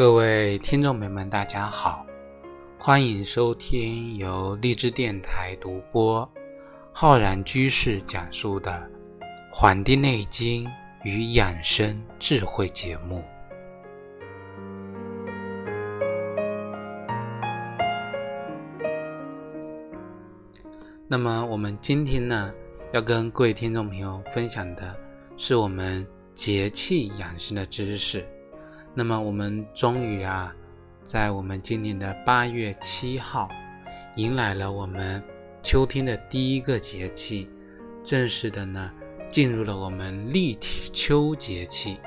各位听众朋友们，大家好，欢迎收听由荔枝电台独播、浩然居士讲述的《黄帝内经与养生智慧》节目。那么，我们今天呢，要跟各位听众朋友分享的是我们节气养生的知识。那么我们终于啊，在我们今年的八月七号，迎来了我们秋天的第一个节气，正式的呢进入了我们立秋节气。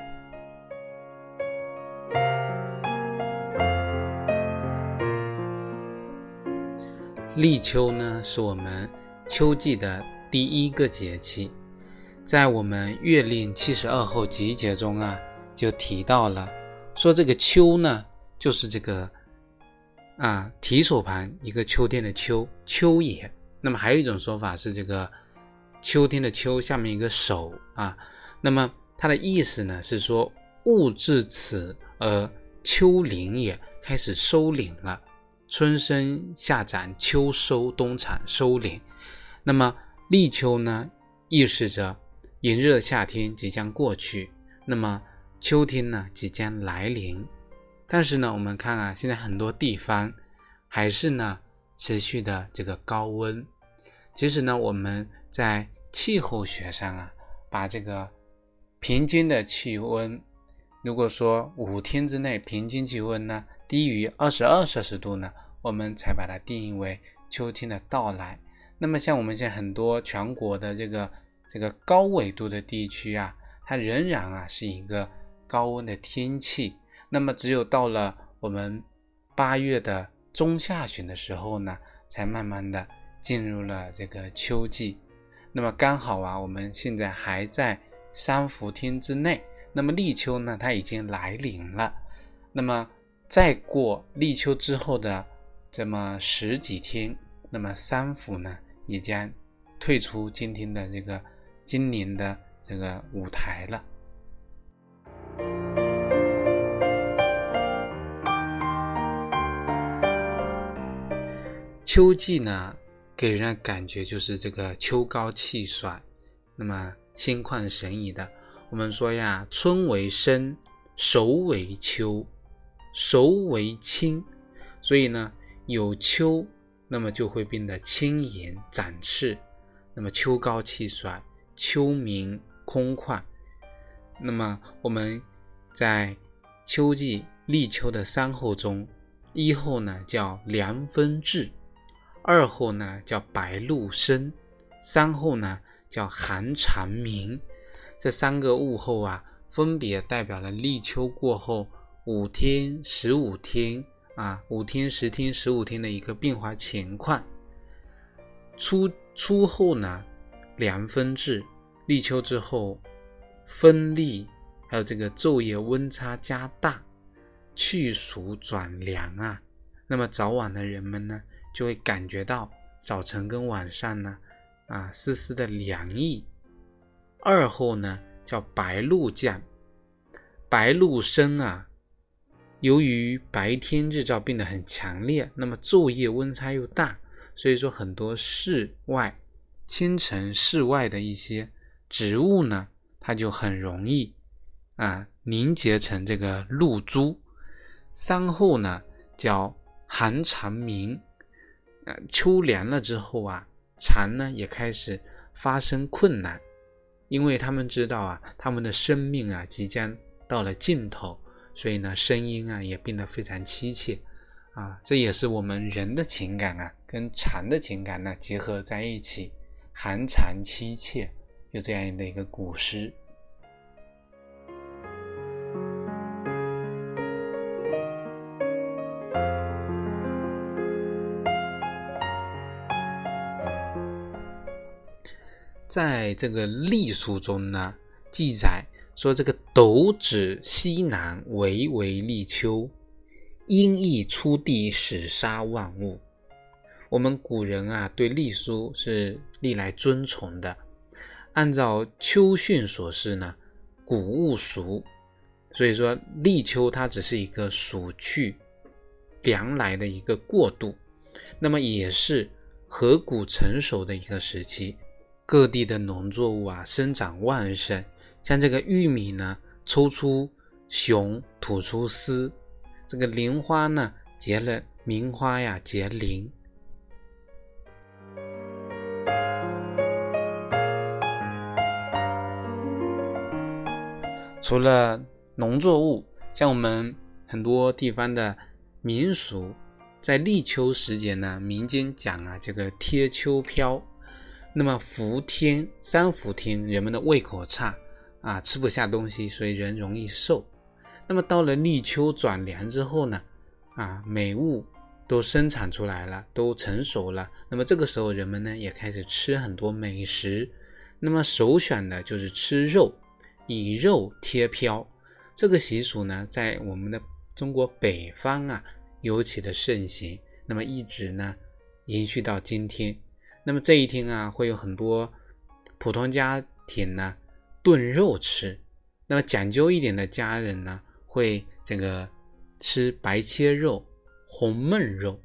立秋呢是我们秋季的第一个节气，在我们《月令七十二候集解》中啊就提到了。说这个秋呢，就是这个啊提手旁一个秋天的秋，秋也。那么还有一种说法是这个秋天的秋下面一个手啊。那么它的意思呢是说物至此而秋临也，开始收敛了，春生夏长，秋收冬藏，收敛。那么立秋呢，预示着炎热的夏天即将过去。那么秋天呢即将来临，但是呢，我们看啊，现在很多地方还是呢持续的这个高温。其实呢，我们在气候学上啊，把这个平均的气温，如果说五天之内平均气温呢低于二十二摄氏度呢，我们才把它定义为秋天的到来。那么像我们现在很多全国的这个这个高纬度的地区啊，它仍然啊是一个。高温的天气，那么只有到了我们八月的中下旬的时候呢，才慢慢的进入了这个秋季。那么刚好啊，我们现在还在三伏天之内，那么立秋呢，它已经来临了。那么再过立秋之后的这么十几天，那么三伏呢，也将退出今天的这个今年的这个舞台了。秋季呢，给人感觉就是这个秋高气爽，那么心旷神怡的。我们说呀，春为生，熟为秋，熟为清，所以呢，有秋，那么就会变得轻盈展翅，那么秋高气爽，秋明空旷。那么我们在秋季立秋的三候中，一候呢叫凉风至。二候呢叫白露生，三候呢叫寒蝉鸣，这三个物候啊，分别代表了立秋过后五天、十五天啊，五天、十天、十五天的一个变化情况。初初后呢，凉风至，立秋之后，风力还有这个昼夜温差加大，去暑转凉啊，那么早晚的人们呢？就会感觉到早晨跟晚上呢，啊，丝丝的凉意。二后呢叫白露降，白露生啊。由于白天日照变得很强烈，那么昼夜温差又大，所以说很多室外、清晨室外的一些植物呢，它就很容易啊凝结成这个露珠。三后呢叫寒蝉鸣。啊，秋凉了之后啊，蝉呢也开始发生困难，因为他们知道啊，他们的生命啊即将到了尽头，所以呢，声音啊也变得非常凄切，啊，这也是我们人的情感啊跟蝉的情感呢结合在一起，寒蝉凄切，有这样的一个古诗。在这个隶书中呢，记载说这个斗指西南，为为立秋，阴翳出地，始杀万物。我们古人啊，对隶书是历来尊崇的。按照秋训所示呢，谷物熟，所以说立秋它只是一个暑去凉来的一个过渡，那么也是河谷成熟的一个时期，各地的农作物啊生长旺盛，像这个玉米呢抽出雄，吐出丝，这个菱花呢结了名花呀结菱。除了农作物，像我们很多地方的民俗，在立秋时节呢，民间讲啊，这个贴秋膘，那么伏天三伏天，人们的胃口差啊，吃不下东西，所以人容易瘦。那么到了立秋转凉之后呢，啊，美物都生产出来了，都成熟了，那么这个时候人们呢也开始吃很多美食，那么首选的就是吃肉。以肉贴膘，这个习俗呢，在我们的中国北方啊，尤其的盛行。那么一直呢，延续到今天。那么这一天啊，会有很多普通家庭呢炖肉吃。那么讲究一点的家人呢，会这个吃白切肉、红焖肉，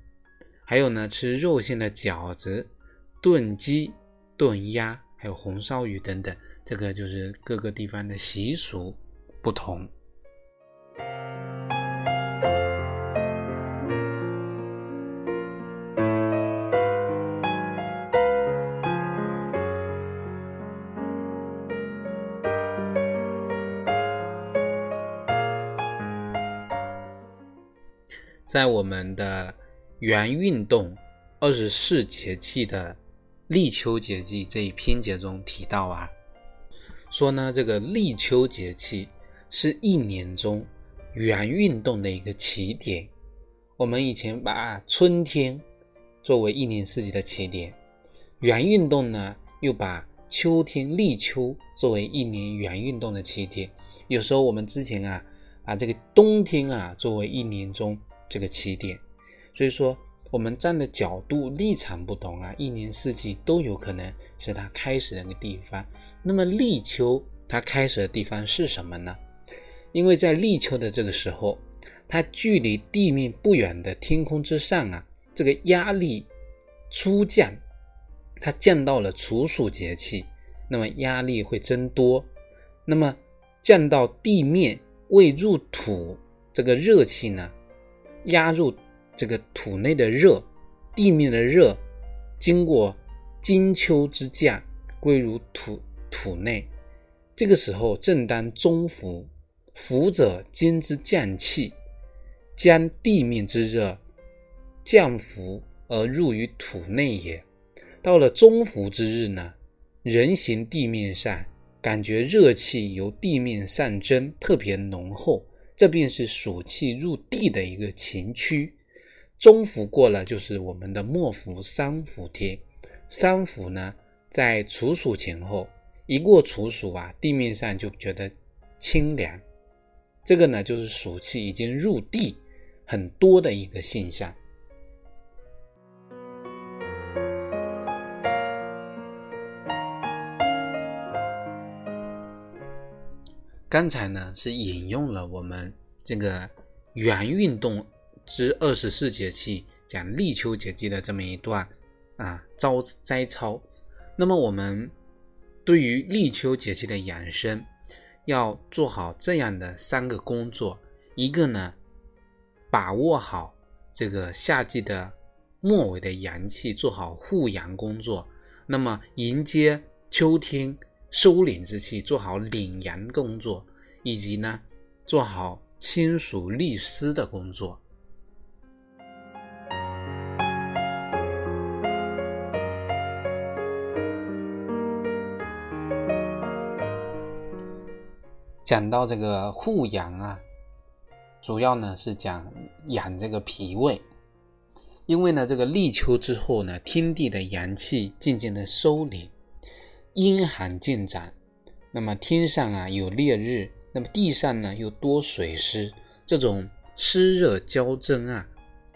还有呢吃肉馅的饺子、炖鸡、炖鸭，还有红烧鱼等等。这个就是各个地方的习俗不同。在我们的元运动二十四节气的立秋节气这一篇节中提到啊。说呢，这个立秋节气是一年中元运动的一个起点。我们以前把春天作为一年四季的起点，元运动呢又把秋天立秋作为一年元运动的起点。有时候我们之前啊，把这个冬天啊作为一年中这个起点。所以说，我们站的角度立场不同啊，一年四季都有可能是它开始的那个地方。那么立秋它开始的地方是什么呢？因为在立秋的这个时候，它距离地面不远的天空之上啊，这个压力初降，它降到了处暑节气，那么压力会增多，那么降到地面未入土，这个热气呢压入这个土内的热，地面的热经过金秋之降归入土。土内，这个时候正当中伏，伏者金之降气，将地面之热降伏而入于土内也。到了中伏之日呢，人行地面上，感觉热气由地面上蒸，特别浓厚，这便是暑气入地的一个前驱。中伏过了，就是我们的末伏、三伏天。三伏呢，在处暑前后。一过处暑啊，地面上就觉得清凉，这个呢就是暑气已经入地很多的一个现象。刚才呢是引用了我们这个元运动之二十四节气讲立秋节气的这么一段啊招摘抄，那么我们。对于立秋节气的养生，要做好这样的三个工作：一个呢，把握好这个夏季的末尾的阳气，做好护阳工作；那么迎接秋天收敛之气，做好领阳工作；以及呢，做好清暑利湿的工作。讲到这个护阳啊，主要呢是讲养这个脾胃，因为呢这个立秋之后呢，天地的阳气渐渐的收敛，阴寒渐长，那么天上啊有烈日，那么地上呢又多水湿，这种湿热交争啊，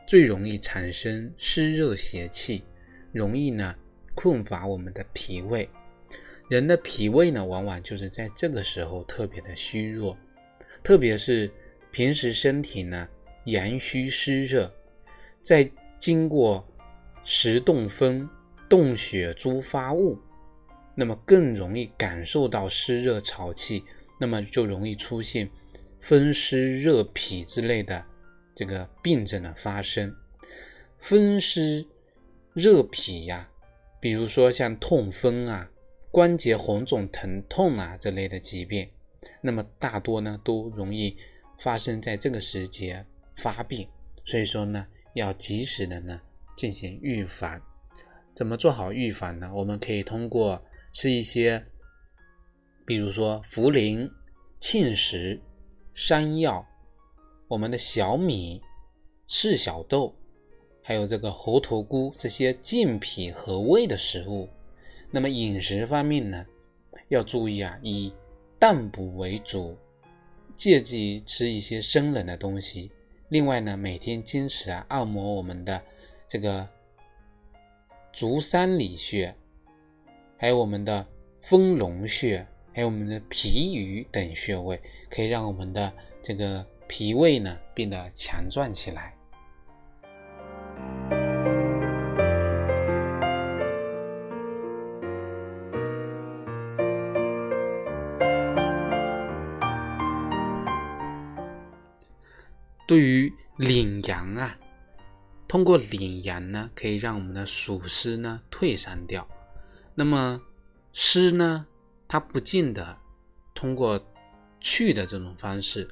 最容易产生湿热邪气，容易呢困乏我们的脾胃。人的脾胃呢，往往就是在这个时候特别的虚弱。特别是平时身体呢阳虚湿热，在经过食动风、动血诸发物，那么更容易感受到湿热潮气，那么就容易出现风湿热痞之类的这个病症的发生。风湿热痞呀，比如说像痛风啊、关节红肿疼痛啊这类的疾病，那么大多呢都容易发生在这个时节发病，所以说呢要及时的呢进行预防。怎么做好预防呢？我们可以通过吃一些，比如说茯苓、芡实、山药、我们的小米、赤小豆。还有这个猴头菇这些健脾和胃的食物，那么饮食方面呢，要注意啊，以淡补为主，切忌吃一些生冷的东西。另外呢，每天坚持啊按摩我们的这个足三里穴，还有我们的丰隆穴，还有我们的脾俞等穴位，可以让我们的这个脾胃呢变得强壮起来。对于领阳啊，通过领阳呢，可以让我们的暑湿呢退散掉。那么湿呢，它不尽的通过去的这种方式。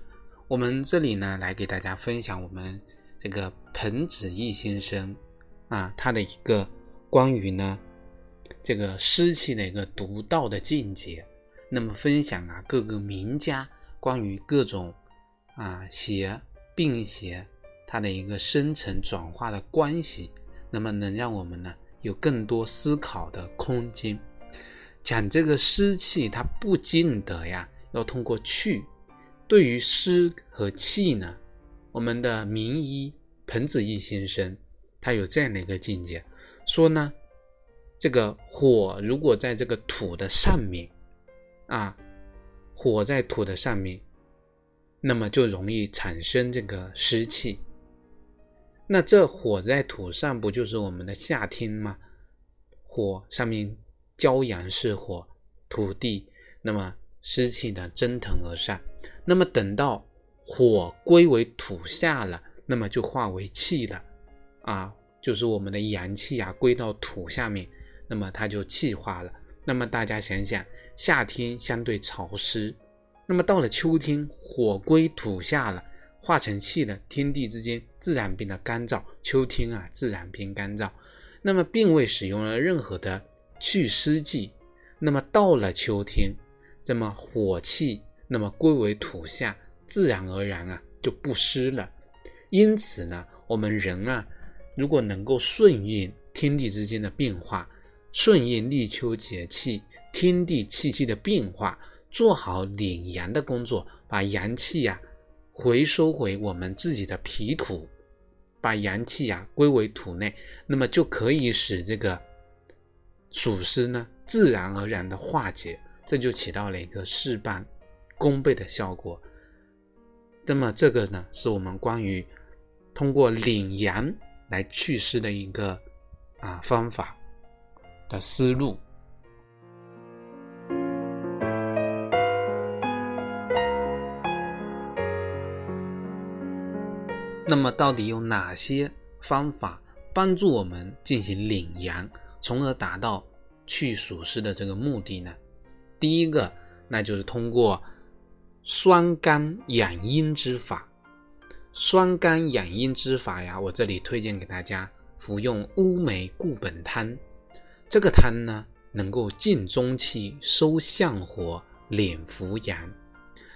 我们这里呢，来给大家分享我们这个彭子义先生啊，他的一个关于呢这个湿气的一个独到的见解。那么分享啊各个名家关于各种啊邪。并且它的一个生成转化的关系，那么能让我们呢有更多思考的空间。讲这个湿气，它不尽得呀，要通过去。对于湿和气呢，我们的名医彭子义先生他有这样的一个境界，说呢，这个火如果在这个土的上面啊，火在土的上面。那么就容易产生这个湿气。那这火在土上，不就是我们的夏天吗？火上面骄阳是火，土地，那么湿气呢蒸腾而上。那么等到火归为土下了，那么就化为气了，啊，就是我们的阳气啊归到土下面，那么它就气化了。那么大家想想，夏天相对潮湿。那么到了秋天，火归土下了，化成气了，天地之间自然变得干燥。秋天啊，自然变干燥。那么并未使用了任何的祛湿剂。那么到了秋天，那么火气那么归为土下，自然而然啊就不湿了。因此呢，我们人啊，如果能够顺应天地之间的变化，顺应立秋节气、天地气机的变化。做好领阳的工作，把阳气呀回收回我们自己的脾土，把阳气呀归为土内，那么就可以使这个暑湿呢自然而然的化解，这就起到了一个事半功倍的效果。那么这个呢是我们关于通过领阳来祛湿的一个啊方法的思路。那么到底有哪些方法帮助我们进行领阳，从而达到去暑湿的这个目的呢？第一个，那就是通过酸甘养阴之法。酸甘养阴之法呀，我这里推荐给大家服用乌梅固本汤。这个汤呢，能够进中气、收相火、敛伏阳。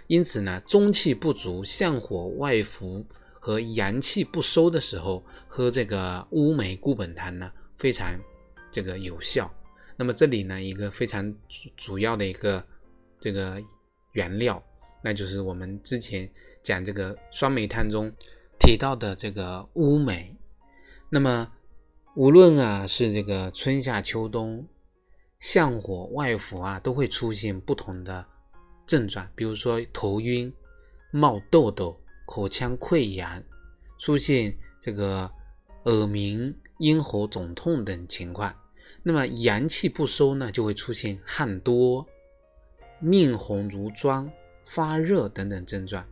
因此呢，中气不足、相火外伏。和阳气不收的时候喝这个乌梅固本汤呢，非常这个有效。那么这里呢，一个非常主主要的一个这个原料，那就是我们之前讲这个酸梅汤中提到的这个乌梅。那么无论啊是这个春夏秋冬，相火外伏啊，都会出现不同的症状，比如说头晕。冒痘痘、口腔溃疡，出现这个耳鸣、咽喉肿痛等情况。那么阳气不收呢，就会出现汗多、面红如妆、发热等等症状。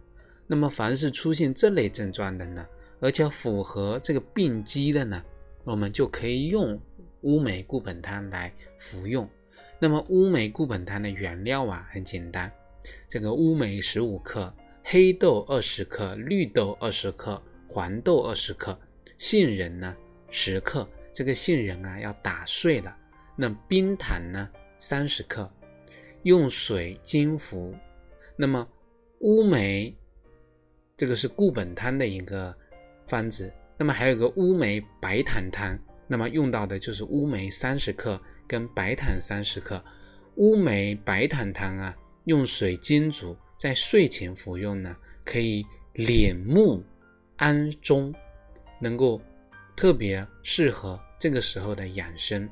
那么凡是出现这类症状的呢，而且符合这个病机的呢，我们就可以用乌梅固本汤来服用。那么乌梅固本汤的原料啊很简单，这个乌梅十五克，黑豆二十克，绿豆二十克，黄豆二十克，杏仁呢十克。这个杏仁啊要打碎了，那冰糖呢三十克，用水煎服。那么乌梅，这个是固本汤的一个方子。那么还有个乌梅白糖汤，那么用到的就是乌梅三十克跟白糖三十克。乌梅白糖汤啊，用水煎煮，在睡前服用呢，可以敛目安中，能够。特别适合这个时候的养生。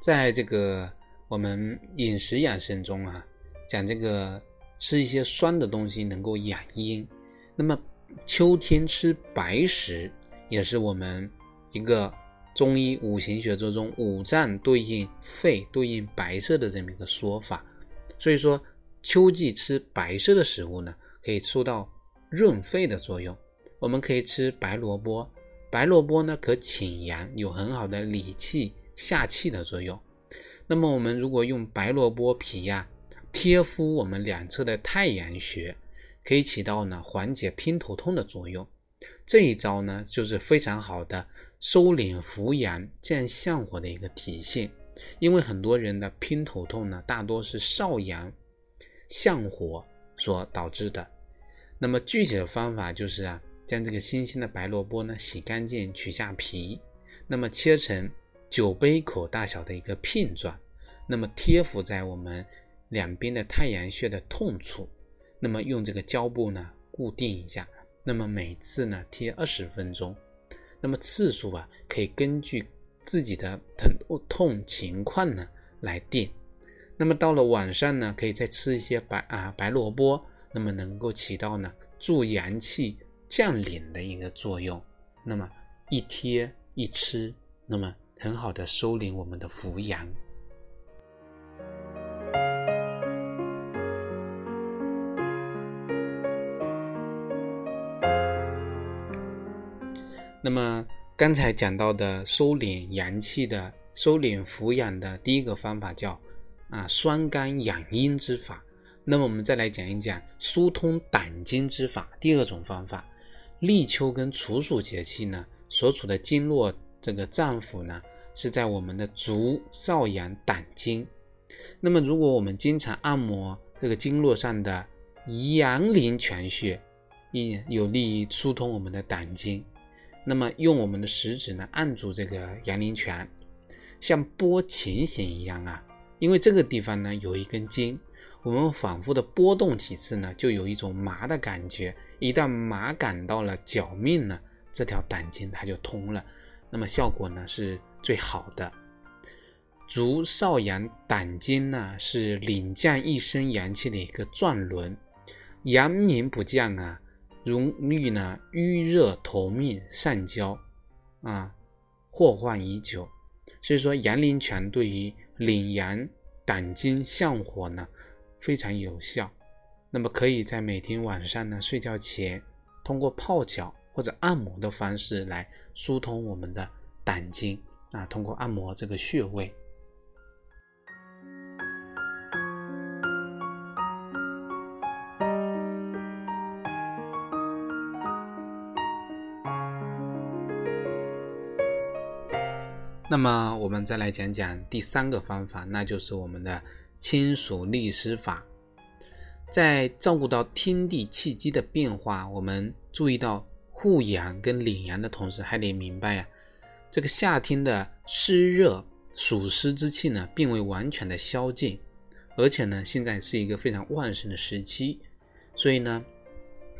在这个我们饮食养生中啊，讲这个吃一些酸的东西能够养阴。那么秋天吃白食也是我们一个。中医五行学说中，五脏对应肺，对应白色的这么一个说法。所以说，秋季吃白色的食物呢，可以收到润肺的作用。我们可以吃白萝卜，白萝卜呢可清阳，有很好的理气下气的作用。那么我们如果用白萝卜皮呀贴敷我们两侧的太阳穴，可以起到呢缓解偏头痛的作用。这一招呢，就是非常好的。收敛扶阳、降相火的一个体现，因为很多人的偏头痛呢，大多是少阳相火所导致的。那么具体的方法就是啊，将这个新鲜的白萝卜呢洗干净，取下皮，那么切成酒杯口大小的一个片状，那么贴敷在我们两边的太阳穴的痛处，那么用这个胶布呢固定一下，那么每次呢贴二十分钟。那么次数啊，可以根据自己的疼痛情况呢来定。那么到了晚上呢，可以再吃一些白啊白萝卜，那么能够起到呢助阳气降凛的一个作用。那么一贴一吃，那么很好的收敛我们的扶阳。那么刚才讲到的收敛阳气的、收敛扶阳的第一个方法叫啊酸甘养阴之法。那么我们再来讲一讲疏通胆经之法。第二种方法，立秋跟处暑节气呢所处的经络这个脏腑呢是在我们的足少阳胆经。那么如果我们经常按摩这个经络上的阳陵泉穴，也有利于疏通我们的胆经。那么用我们的食指呢按住这个阳陵泉，像拨琴弦一样啊，因为这个地方呢有一根筋，我们反复的拨动几次呢，就有一种麻的感觉。一旦麻感到了脚面呢，这条胆经它就通了，那么效果呢是最好的。足少阳胆经呢是领降一身阳气的一个转轮，阳明不降啊。容易呢瘀热头面上焦啊，祸患已久。所以说阳陵泉对于领阳胆经降火呢非常有效。那么可以在每天晚上呢睡觉前，通过泡脚或者按摩的方式来疏通我们的胆经啊，通过按摩这个穴位。那么我们再来讲讲第三个方法，那就是我们的清暑利湿法。在照顾到天地气机的变化，我们注意到护阳跟领阳的同时，还得明白呀，这个夏天的湿热暑湿之气呢，并未完全的消尽，而且呢，现在是一个非常旺盛的时期，所以呢，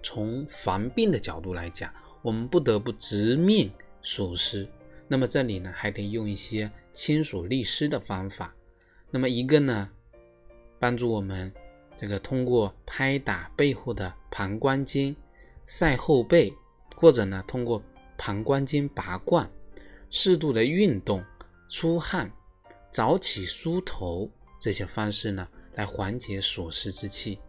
从防病的角度来讲，我们不得不直面暑湿。那么这里呢，还得用一些清暑利湿的方法。那么一个呢，帮助我们这个通过拍打背后的膀胱经、晒后背，或者呢通过膀胱经拔罐、适度的运动、出汗、早起梳头这些方式呢，来缓解暑湿之气。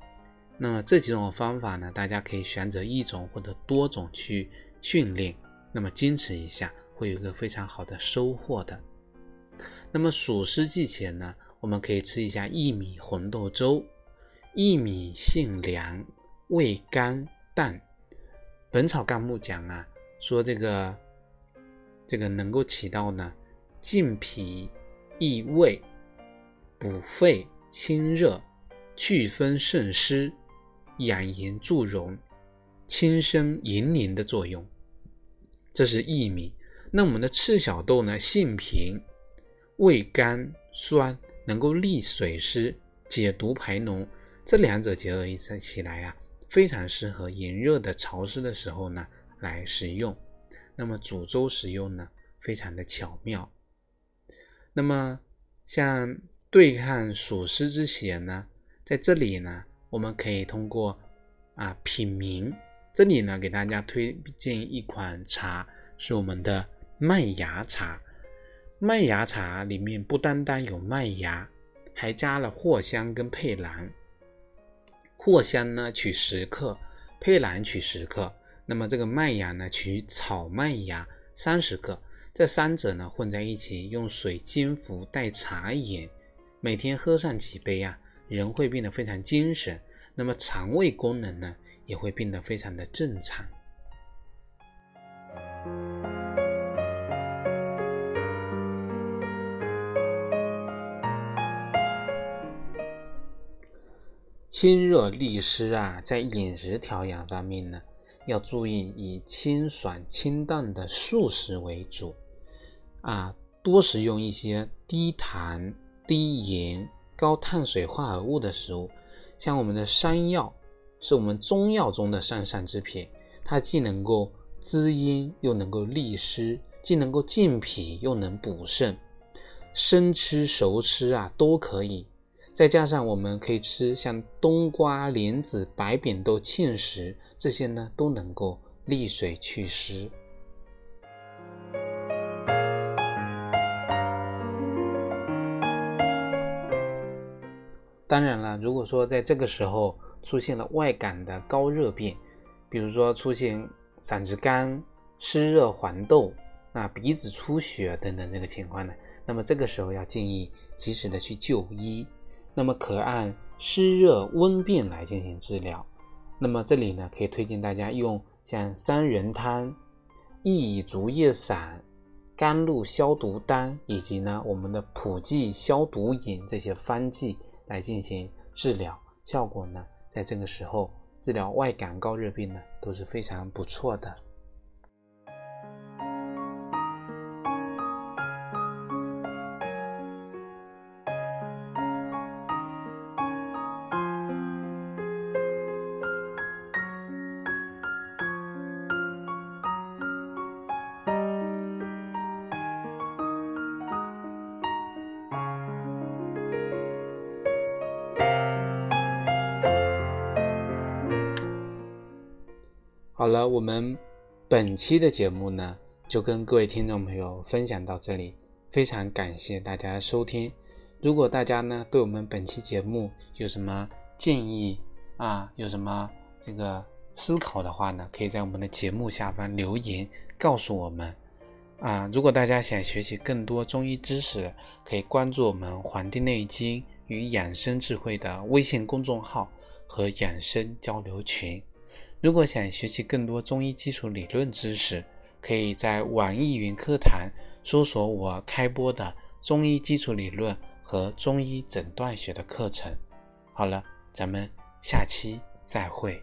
那么这几种方法呢，大家可以选择一种或者多种去训练，那么坚持一下。会有一个非常好的收获的。那么暑湿季前呢，我们可以吃一下薏米红豆粥。薏米性凉，味甘淡。《本草纲目》讲啊，说这个这个能够起到呢健脾益胃、补肺清热、祛风渗湿、养颜助容、轻身盈灵的作用。这是薏米。那我们的赤小豆呢，性平，味甘酸，能够利水湿、解毒排脓，这两者结合一起来啊，非常适合炎热的潮湿的时候呢来食用。那么煮粥食用呢，非常的巧妙。那么像对抗暑湿之邪呢，在这里呢，我们可以通过啊品茗，这里呢给大家推荐一款茶，是我们的。麦芽茶，麦芽茶里面不单单有麦芽，还加了藿香跟佩兰。藿香呢取十克，佩兰取十克，那么这个麦芽呢取草麦芽三十克，这三者呢混在一起，用水煎服代茶饮，每天喝上几杯啊，人会变得非常精神，那么肠胃功能呢也会变得非常的正常。清热利湿啊，在饮食调养方面呢，要注意以清爽清淡的素食为主啊，多食用一些低糖、低盐、高碳水化合物的食物，像我们的山药，是我们中药中的上上之品，它既能够滋阴，又能够利湿，既能够健脾，又能补肾，生吃熟吃啊都可以。再加上我们可以吃像冬瓜、莲子、白扁豆、芡实这些呢，都能够利水祛湿。当然了，如果说在这个时候出现了外感的高热病，比如说出现嗓子干、湿热黄豆、啊鼻子出血等等这个情况呢，那么这个时候要建议及时的去就医。那么可按湿热温病来进行治疗。那么这里呢，可以推荐大家用像三仁汤、薏苡竹叶散、甘露消毒丹，以及呢我们的普济消毒饮这些方剂来进行治疗，效果呢，在这个时候治疗外感高热病呢都是非常不错的。我们本期的节目呢，就跟各位听众朋友分享到这里，非常感谢大家收听。如果大家呢对我们本期节目有什么建议啊，有什么这个思考的话呢，可以在我们的节目下方留言告诉我们啊。如果大家想学习更多中医知识，可以关注我们《黄帝内经与养生智慧》的微信公众号和养生交流群。如果想学习更多中医基础理论知识，可以在网易云课堂搜索我开播的中医基础理论和中医诊断学的课程。好了，咱们下期再会。